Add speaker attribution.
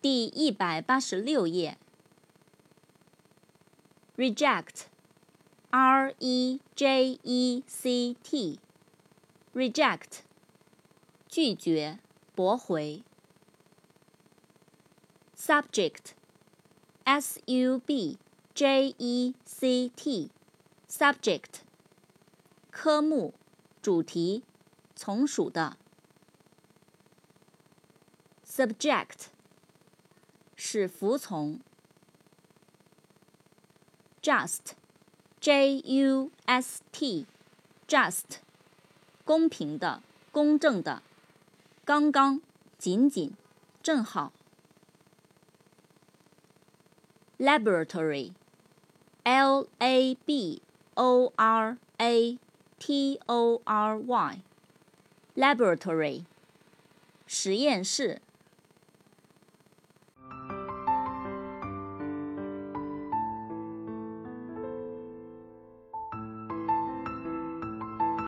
Speaker 1: 第一百八十六页。reject，r e j e c t，reject，拒绝，驳回。subject，s u b j e c t，subject，科目，主题，从属的。subject，是服从。just，j u s t，just，公平的，公正的，刚刚，仅仅，正好。laboratory，l a b o r a t o r y，laboratory，实验室。